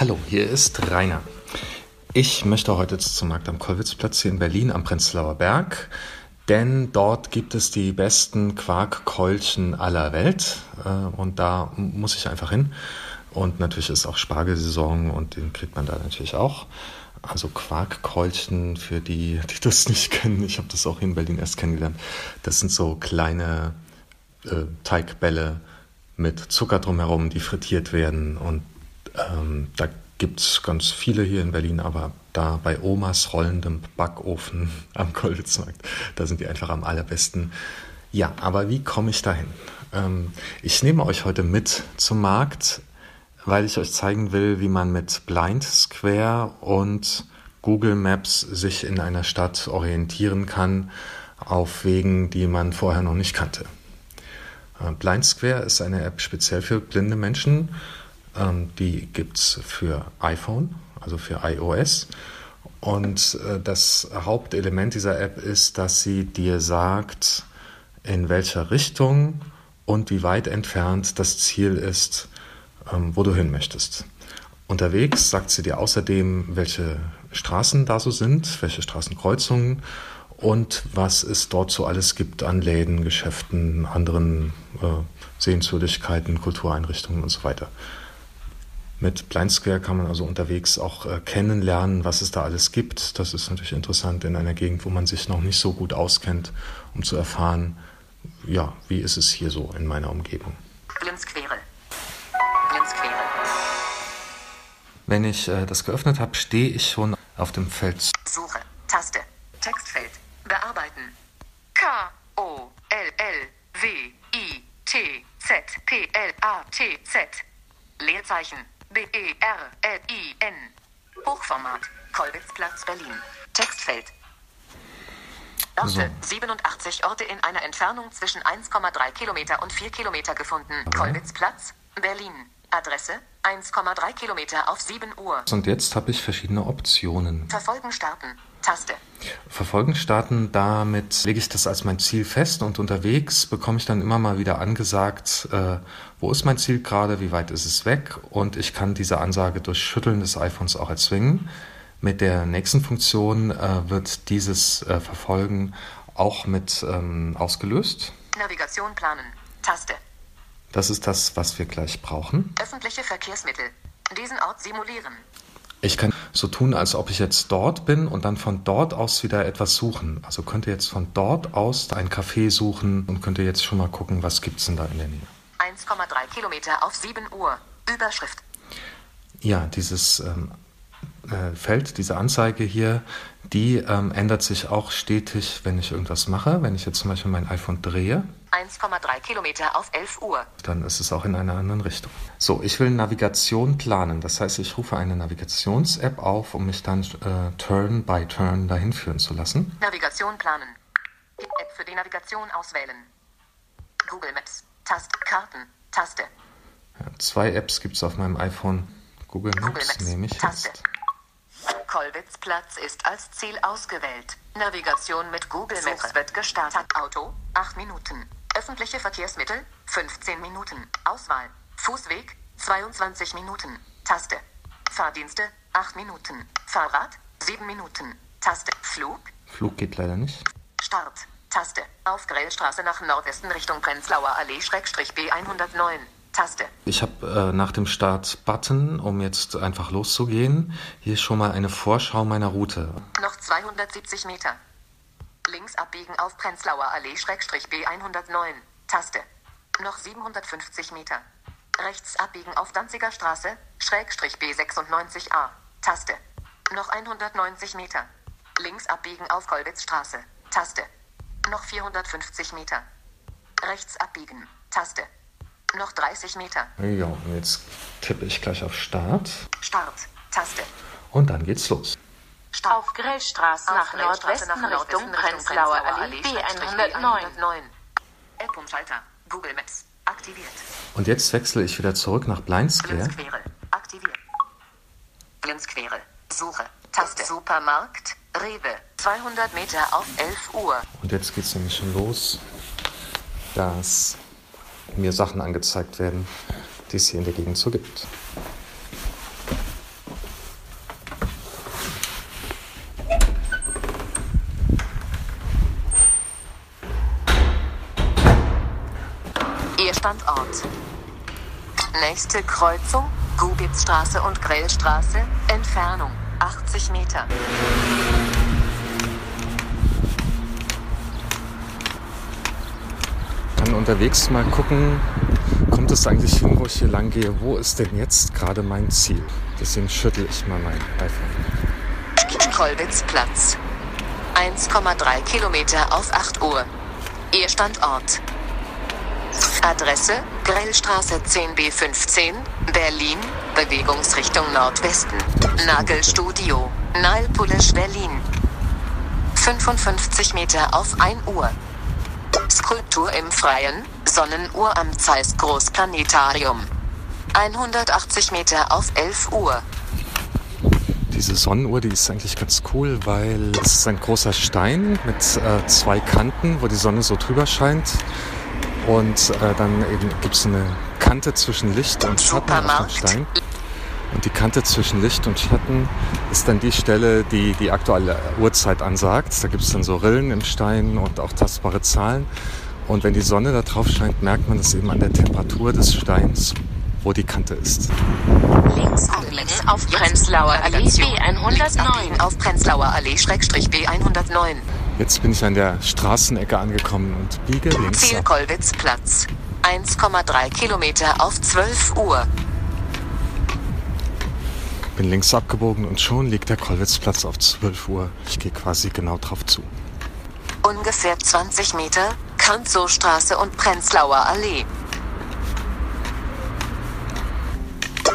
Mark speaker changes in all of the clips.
Speaker 1: Hallo, hier ist Rainer. Ich möchte heute zum Markt am Kollwitzplatz hier in Berlin am Prenzlauer Berg, denn dort gibt es die besten Quarkkeulchen aller Welt äh, und da muss ich einfach hin. Und natürlich ist auch Spargelsaison und den kriegt man da natürlich auch. Also Quarkkeulchen für die, die das nicht kennen. Ich habe das auch in Berlin erst kennengelernt. Das sind so kleine äh, Teigbälle mit Zucker drumherum, die frittiert werden. Und ähm, da gibt es ganz viele hier in Berlin, aber da bei Omas rollendem Backofen am Kolwitzmarkt, da sind die einfach am allerbesten. Ja, aber wie komme ich dahin? Ähm, ich nehme euch heute mit zum Markt weil ich euch zeigen will, wie man mit Blind Square und Google Maps sich in einer Stadt orientieren kann auf Wegen, die man vorher noch nicht kannte. Äh, Blind Square ist eine App speziell für blinde Menschen. Ähm, die gibt es für iPhone, also für iOS. Und äh, das Hauptelement dieser App ist, dass sie dir sagt, in welcher Richtung und wie weit entfernt das Ziel ist, ähm, wo du hin möchtest. Unterwegs sagt sie dir außerdem, welche Straßen da so sind, welche Straßenkreuzungen und was es dort so alles gibt an Läden, Geschäften, anderen äh, Sehenswürdigkeiten, Kultureinrichtungen und so weiter. Mit Blind Square kann man also unterwegs auch äh, kennenlernen, was es da alles gibt. Das ist natürlich interessant in einer Gegend, wo man sich noch nicht so gut auskennt, um zu erfahren, ja, wie ist es hier so in meiner Umgebung. Blindsquere. Wenn ich äh, das geöffnet habe, stehe ich schon auf dem Feld.
Speaker 2: Suche. Taste. Textfeld. Bearbeiten. K O L L W I T Z P L A T Z. Leerzeichen. B E R L I N. Hochformat. Kolbitzplatz Berlin. Textfeld. Orte. So. 87 Orte in einer Entfernung zwischen 1,3 Kilometer und 4 Kilometer gefunden. Okay. Kolbitzplatz, Berlin. Adresse 1,3 Kilometer auf 7 Uhr.
Speaker 1: Und jetzt habe ich verschiedene Optionen.
Speaker 2: Verfolgen starten. Taste.
Speaker 1: Verfolgen starten, damit lege ich das als mein Ziel fest und unterwegs bekomme ich dann immer mal wieder angesagt, äh, wo ist mein Ziel gerade, wie weit ist es weg und ich kann diese Ansage durch Schütteln des iPhones auch erzwingen. Mit der nächsten Funktion äh, wird dieses äh, Verfolgen auch mit ähm, ausgelöst.
Speaker 2: Navigation planen. Taste.
Speaker 1: Das ist das, was wir gleich brauchen.
Speaker 2: Öffentliche Verkehrsmittel. Diesen Ort simulieren.
Speaker 1: Ich kann so tun, als ob ich jetzt dort bin und dann von dort aus wieder etwas suchen. Also könnte jetzt von dort aus ein Café suchen und könnte jetzt schon mal gucken, was gibt es denn da in der Nähe.
Speaker 2: 1,3 Kilometer auf 7 Uhr. Überschrift.
Speaker 1: Ja, dieses ähm, äh, Feld, diese Anzeige hier, die ähm, ändert sich auch stetig, wenn ich irgendwas mache. Wenn ich jetzt zum Beispiel mein iPhone drehe.
Speaker 2: 1,3 Kilometer auf 11 Uhr.
Speaker 1: Dann ist es auch in einer anderen Richtung. So, ich will Navigation planen. Das heißt, ich rufe eine Navigations-App auf, um mich dann äh, Turn by Turn dahin führen zu lassen.
Speaker 2: Navigation planen. Die App für die Navigation auswählen. Google Maps. Taste. Karten. Taste.
Speaker 1: Ja, zwei Apps gibt es auf meinem iPhone. Google Maps, Google Maps nehme ich Taste. jetzt.
Speaker 2: Kollwitzplatz ist als Ziel ausgewählt. Navigation mit Google Maps wird gestartet. Auto 8 Minuten. Öffentliche Verkehrsmittel 15 Minuten. Auswahl Fußweg 22 Minuten. Taste. Fahrdienste 8 Minuten. Fahrrad 7 Minuten. Taste. Flug.
Speaker 1: Flug geht leider nicht.
Speaker 2: Start. Taste. Auf Grellstraße nach Nordwesten Richtung Prenzlauer Allee Schrägstrich B109. Taste.
Speaker 1: Ich habe äh, nach dem Start-Button, um jetzt einfach loszugehen, hier schon mal eine Vorschau meiner Route.
Speaker 2: Noch 270 Meter. Links abbiegen auf Prenzlauer Allee Schrägstrich B109. Taste. Noch 750 Meter. Rechts abbiegen auf Danziger Straße Schrägstrich B96A. Taste. Noch 190 Meter. Links abbiegen auf Kolwitzstraße. Taste. Noch 450 Meter. Rechts abbiegen. Taste. Noch 30 Meter.
Speaker 1: Ja, und jetzt tippe ich gleich auf Start.
Speaker 2: Start. Taste.
Speaker 1: Und dann geht's los.
Speaker 3: Start. Auf Grellstraße nach Nordwesten nach Richtung Prenzlauer Allee B109.
Speaker 2: App-Umschalter. Google Maps. Aktiviert.
Speaker 1: Und jetzt wechsle ich wieder zurück nach Blindsquare.
Speaker 2: Blindsquare. Aktiviert. Blindsquare. Suche. Taste. Supermarkt. Rewe. 200 Meter auf 11 Uhr.
Speaker 1: Und jetzt geht's nämlich schon los. Das mir Sachen angezeigt werden, die es hier in der Gegend so gibt.
Speaker 2: Ihr Standort. Nächste Kreuzung, Gubitzstraße und Grellstraße, Entfernung 80 Meter.
Speaker 1: Unterwegs mal gucken, kommt es eigentlich hin, wo ich hier lang gehe? Wo ist denn jetzt gerade mein Ziel? Deswegen schüttel ich mal mein iPhone.
Speaker 2: Kolwitzplatz. 1,3 Kilometer auf 8 Uhr. Ihr Standort. Adresse Grellstraße 10b15, Berlin, Bewegungsrichtung Nordwesten. Nagelstudio, Nalpulisch, Berlin. 55 Meter auf 1 Uhr. Skulptur im Freien, Sonnenuhr am Zeiss Großplanetarium. 180 Meter auf 11 Uhr.
Speaker 1: Diese Sonnenuhr, die ist eigentlich ganz cool, weil es ist ein großer Stein mit äh, zwei Kanten, wo die Sonne so drüber scheint. Und äh, dann eben gibt es eine Kante zwischen Licht und Schatten auf dem. Stein. Und die Kante zwischen Licht und Schatten ist dann die Stelle, die die aktuelle Uhrzeit ansagt. Da gibt es dann so Rillen im Stein und auch tastbare Zahlen. Und wenn die Sonne da drauf scheint, merkt man das eben an der Temperatur des Steins, wo die Kante ist.
Speaker 3: Links abbiegen auf Prenzlauer Allee
Speaker 2: Links abbiegen
Speaker 3: B109.
Speaker 2: auf Prenzlauer Allee Schrägstrich B109.
Speaker 1: Jetzt bin ich an der Straßenecke angekommen und biege links
Speaker 2: Ziel
Speaker 1: ab.
Speaker 2: Kollwitzplatz. 1,3 Kilometer auf 12 Uhr.
Speaker 1: Bin links abgebogen und schon liegt der Kollwitzplatz auf 12 Uhr. Ich gehe quasi genau drauf zu.
Speaker 2: Ungefähr 20 Meter, Kanzowstraße und Prenzlauer Allee.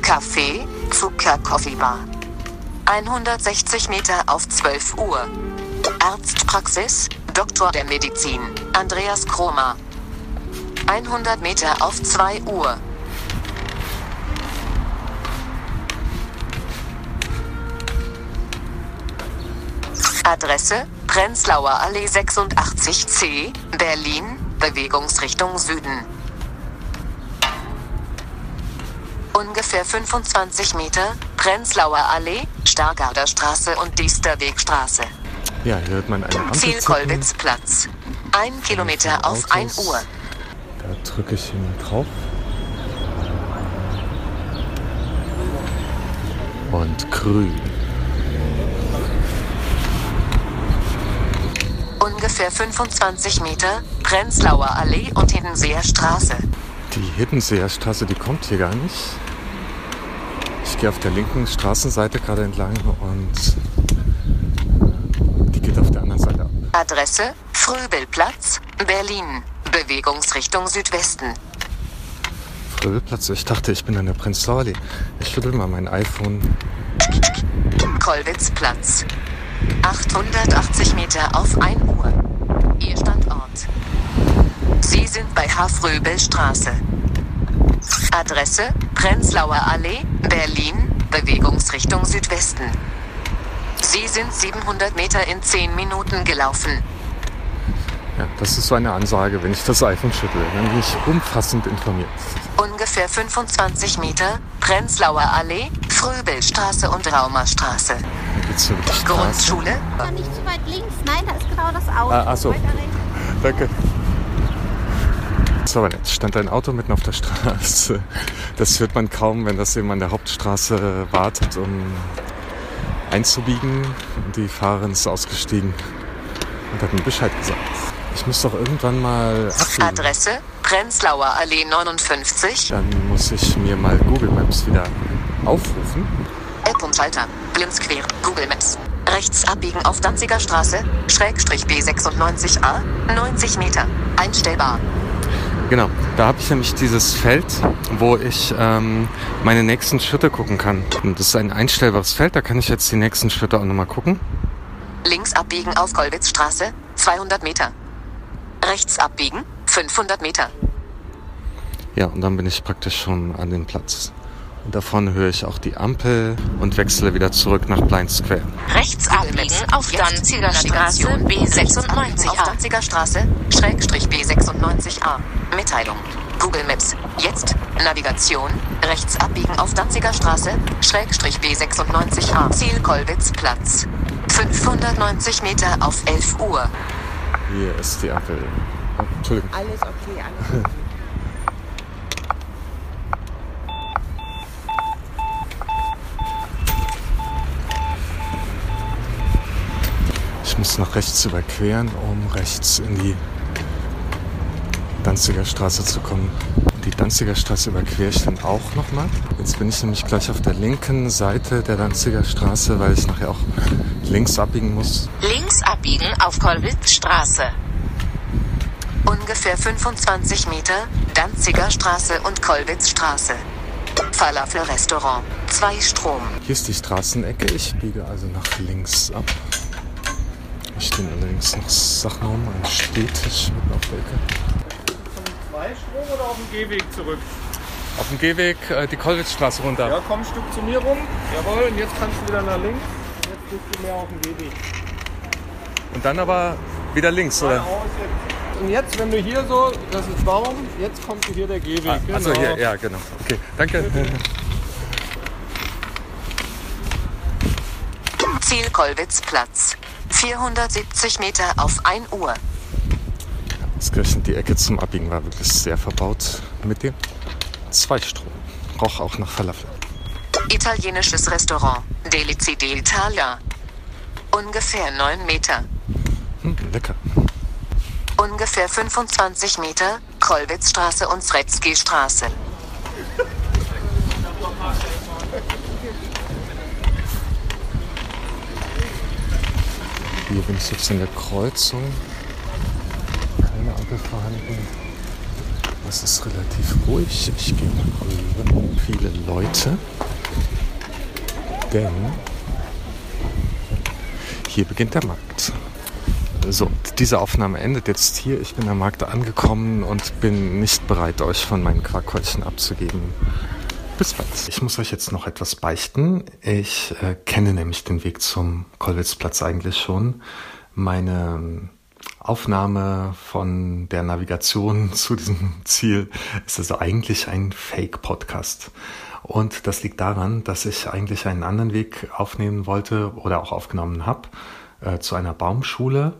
Speaker 2: Café, Zucker Coffee Bar. 160 Meter auf 12 Uhr. Arztpraxis, Doktor der Medizin, Andreas Kromer. 100 Meter auf 2 Uhr. Adresse Prenzlauer Allee 86C, Berlin, Bewegungsrichtung Süden. Ungefähr 25 Meter, Prenzlauer Allee, Stargarder Straße und Diesterwegstraße.
Speaker 1: Ja, hier hört man eine
Speaker 2: Ziel
Speaker 1: zicken.
Speaker 2: Kolwitzplatz. Ein Kilometer auf 1
Speaker 1: Autos.
Speaker 2: Uhr.
Speaker 1: Da drücke ich hier mal drauf. Und grün.
Speaker 2: Ungefähr 25 Meter, Prenzlauer Allee und Hiddenseer Straße.
Speaker 1: Die Hiddenseer Straße, die kommt hier gar nicht. Ich gehe auf der linken Straßenseite gerade entlang und die geht auf der anderen Seite ab.
Speaker 2: Adresse Fröbelplatz, Berlin. Bewegungsrichtung Südwesten.
Speaker 1: Fröbelplatz, ich dachte, ich bin an der Prenzlauer Allee. Ich schüttel mal mein iPhone.
Speaker 2: Kollwitzplatz. 880 Meter auf 1 Uhr. Ihr Standort. Sie sind bei Hafröbelstraße. Adresse Prenzlauer Allee, Berlin, Bewegungsrichtung Südwesten. Sie sind 700 Meter in 10 Minuten gelaufen.
Speaker 1: Ja, das ist so eine Ansage, wenn ich das iPhone schüttle. Dann bin ich umfassend informiert.
Speaker 2: Ungefähr 25 Meter, Prenzlauer Allee, Fröbelstraße und Raumerstraße.
Speaker 1: Dann geht's über die.
Speaker 2: Grundschule,
Speaker 4: Aber nicht zu weit links. Nein, da ist genau das Auto.
Speaker 1: Ah, ach so.
Speaker 4: Weiter rechts.
Speaker 1: Danke. Das war aber nett. Stand ein Auto mitten auf der Straße. Das hört man kaum, wenn das eben an der Hauptstraße wartet, um einzubiegen. Und die Fahrerin ist ausgestiegen und hat mir Bescheid gesagt. Ich muss doch irgendwann mal abbiegen.
Speaker 2: Adresse Prenzlauer Allee 59,
Speaker 1: Dann muss ich mir mal Google Maps wieder aufrufen.
Speaker 2: App und Schalter, Blindsquer, Google Maps. Rechts abbiegen auf Danziger Straße, Schrägstrich B96A, 90 Meter, einstellbar.
Speaker 1: Genau, da habe ich nämlich dieses Feld, wo ich ähm, meine nächsten Schritte gucken kann. Und das ist ein einstellbares Feld, da kann ich jetzt die nächsten Schritte auch nochmal gucken.
Speaker 2: Links abbiegen auf Kollwitzstraße, 200 Meter. Rechts abbiegen, 500 Meter.
Speaker 1: Ja, und dann bin ich praktisch schon an dem Platz. Und da vorne höre ich auch die Ampel und wechsle wieder zurück nach Blind Square.
Speaker 3: Rechts abbiegen auf Danziger Straße
Speaker 2: Navigation,
Speaker 3: B96
Speaker 2: auf
Speaker 3: A.
Speaker 2: Danziger Straße, Schrägstrich B96A. Mitteilung. Google Maps. Jetzt. Navigation. Rechts abbiegen auf Danziger Straße, Schrägstrich B96A. Ziel Kollwitzplatz. 590 Meter auf 11 Uhr.
Speaker 1: Hier ist die Ampel. Oh, Entschuldigung.
Speaker 5: Alles okay, alles okay.
Speaker 1: Muss nach rechts überqueren, um rechts in die Danziger Straße zu kommen. Die Danziger Straße überquere ich dann auch nochmal. Jetzt bin ich nämlich gleich auf der linken Seite der Danziger Straße, weil ich nachher auch links abbiegen muss.
Speaker 3: Links abbiegen auf Kollwitzstraße.
Speaker 2: Ungefähr 25 Meter, Danziger Straße und Kollwitzstraße. Falafel-Restaurant, 2 Strom.
Speaker 1: Hier ist die Straßenecke. Ich biege also nach links ab. Stehen allerdings noch Sachen rum. Ein Stehtisch mitten auf der Ecke.
Speaker 5: Zwei Strom oder auf dem Gehweg zurück?
Speaker 1: Auf dem Gehweg äh, die Kollwitzstraße runter.
Speaker 5: Ja, komm ein Stück zu mir rum. Jawohl, und jetzt kannst du wieder nach links. Jetzt bist du mehr auf dem Gehweg.
Speaker 1: Und dann aber wieder links, oder?
Speaker 5: Und jetzt, wenn du hier so, das ist Baum, jetzt kommt hier der Gehweg.
Speaker 1: Also
Speaker 5: genau.
Speaker 1: hier, ja, genau. Okay, danke.
Speaker 2: Ziel Kollwitzplatz. 470 Meter auf 1 Uhr.
Speaker 1: Ausgerechnet die Ecke zum Abbiegen war wirklich sehr verbaut mit dem Zweistrom. Roch auch nach Falafel.
Speaker 2: Italienisches Restaurant, Delici d'Italia. Ungefähr 9 Meter.
Speaker 1: Hm, lecker.
Speaker 2: Ungefähr 25 Meter, Kollwitzstraße und Sretzky-Straße.
Speaker 1: Hier bin ich jetzt in der Kreuzung. Keine Ampel vorhanden. Es ist relativ ruhig. Ich gehe mal rüber. Viele Leute. Denn hier beginnt der Markt. So, diese Aufnahme endet jetzt hier. Ich bin am Markt angekommen und bin nicht bereit, euch von meinen Quarkhäulchen abzugeben. Bis bald. Ich muss euch jetzt noch etwas beichten. Ich äh, kenne nämlich den Weg zum Kollwitzplatz eigentlich schon. Meine ähm, Aufnahme von der Navigation zu diesem Ziel ist also eigentlich ein Fake-Podcast. Und das liegt daran, dass ich eigentlich einen anderen Weg aufnehmen wollte oder auch aufgenommen habe äh, zu einer Baumschule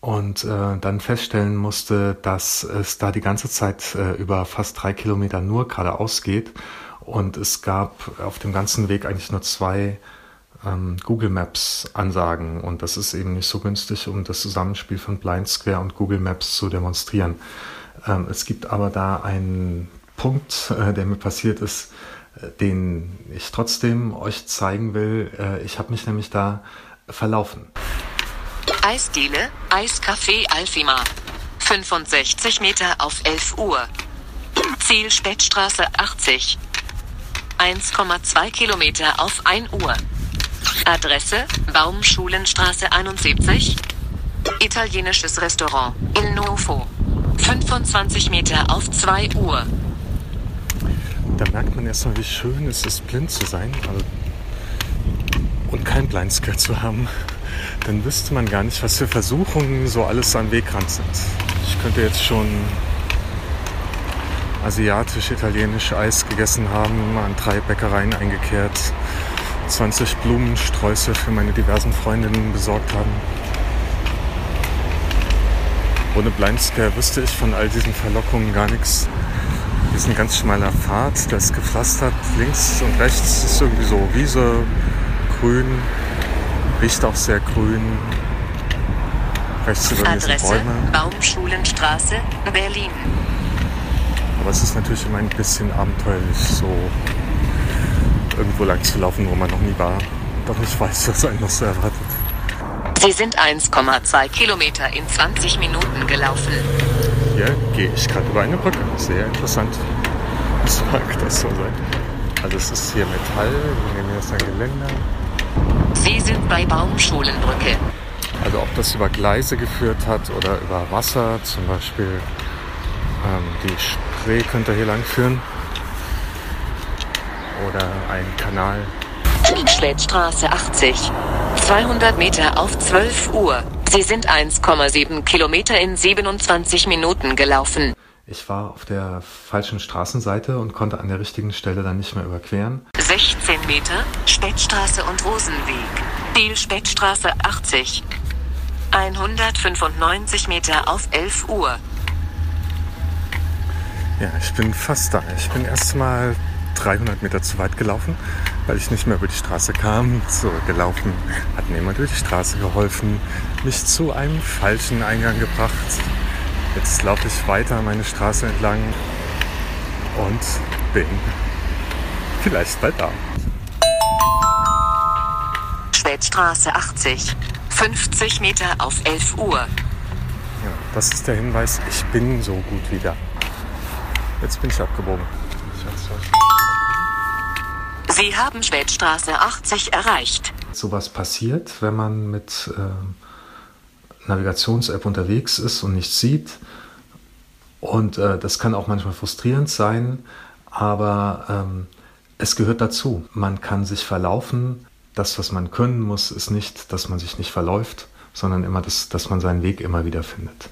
Speaker 1: und äh, dann feststellen musste, dass es da die ganze Zeit äh, über fast drei Kilometer nur geradeaus geht und es gab auf dem ganzen Weg eigentlich nur zwei ähm, Google Maps Ansagen und das ist eben nicht so günstig, um das Zusammenspiel von Blind Square und Google Maps zu demonstrieren. Ähm, es gibt aber da einen Punkt, äh, der mir passiert ist, äh, den ich trotzdem euch zeigen will. Äh, ich habe mich nämlich da verlaufen.
Speaker 2: Eisdiele, Eiscafé Alfima. 65 Meter auf 11 Uhr. Ziel Spätstraße 80. 1,2 Kilometer auf 1 Uhr. Adresse Baumschulenstraße 71. Italienisches Restaurant Il Nuovo. 25 Meter auf 2 Uhr.
Speaker 1: Da merkt man erstmal, wie schön es ist, blind zu sein also, und kein Blindscare zu haben. Dann wüsste man gar nicht, was für Versuchungen so alles am Wegrand sind. Ich könnte jetzt schon asiatisch, italienisch Eis gegessen haben, an drei Bäckereien eingekehrt, 20 Blumensträuße für meine diversen Freundinnen besorgt haben. Ohne Blindscare wüsste ich von all diesen Verlockungen gar nichts. Hier ist ein ganz schmaler Pfad, der ist gepflastert. Links und rechts ist irgendwie so Wiese, grün, riecht auch sehr grün. Rechts über
Speaker 2: Adresse
Speaker 1: Bäume.
Speaker 2: Baumschulenstraße, Berlin.
Speaker 1: Aber es ist natürlich immer ein bisschen abenteuerlich, so irgendwo lang zu laufen, wo man noch nie war. Doch nicht weiß, was einen noch so erwartet.
Speaker 2: Sie sind 1,2 Kilometer in 20 Minuten gelaufen.
Speaker 1: Hier gehe ich gerade über eine Brücke. Sehr interessant. Was mag das so sein? Also es ist hier Metall, wir nehmen jetzt ein Geländer.
Speaker 2: Sie sind bei Baumschulenbrücke.
Speaker 1: Also ob das über Gleise geführt hat oder über Wasser, zum Beispiel ähm, die Spree könnte hier lang führen. Oder ein Kanal.
Speaker 2: Spätstraße 80. 200 Meter auf 12 Uhr. Sie sind 1,7 Kilometer in 27 Minuten gelaufen.
Speaker 1: Ich war auf der falschen Straßenseite und konnte an der richtigen Stelle dann nicht mehr überqueren.
Speaker 2: 16 Meter, Spätstraße und Rosenweg. Ziel Spätstraße 80. 195 Meter auf 11 Uhr.
Speaker 1: Ja, ich bin fast da. Ich bin erst mal 300 Meter zu weit gelaufen. weil ich nicht mehr über die Straße kam, zurückgelaufen, hat mir jemand über die Straße geholfen, mich zu einem falschen Eingang gebracht. Jetzt laufe ich weiter meine Straße entlang und bin vielleicht bald da.
Speaker 2: Spätstraße 80. 50 Meter auf 11 Uhr.
Speaker 1: Ja, das ist der Hinweis, ich bin so gut wie da. Jetzt bin ich abgebogen.
Speaker 2: Sie haben Spätstraße 80 erreicht.
Speaker 1: Sowas passiert, wenn man mit äh, Navigations-App unterwegs ist und nichts sieht. Und äh, das kann auch manchmal frustrierend sein, aber ähm, es gehört dazu. Man kann sich verlaufen. Das, was man können muss, ist nicht, dass man sich nicht verläuft, sondern immer, das, dass man seinen Weg immer wieder findet.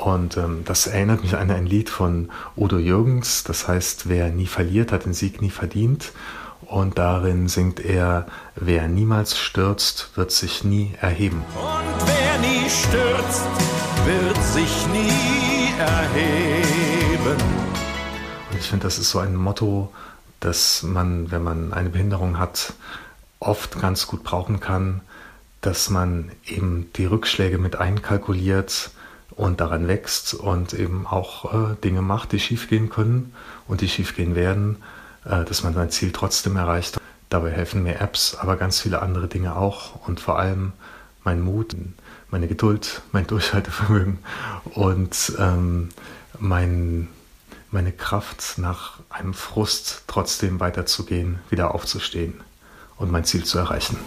Speaker 1: Und ähm, das erinnert mich an ein Lied von Udo Jürgens, das heißt, wer nie verliert, hat den Sieg nie verdient. Und darin singt er, wer niemals stürzt, wird sich nie erheben.
Speaker 6: Und wer nie stürzt, wird sich nie erheben.
Speaker 1: Und ich finde, das ist so ein Motto, das man, wenn man eine Behinderung hat, oft ganz gut brauchen kann, dass man eben die Rückschläge mit einkalkuliert und daran wächst und eben auch äh, Dinge macht, die schiefgehen können und die schiefgehen werden äh, dass man sein Ziel trotzdem erreicht. Dabei helfen mir Apps, aber ganz viele andere Dinge auch und vor allem mein Mut, meine Geduld, mein Durchhaltevermögen und ähm, mein, meine Kraft nach einem Frust trotzdem weiterzugehen, wieder aufzustehen und mein Ziel zu erreichen.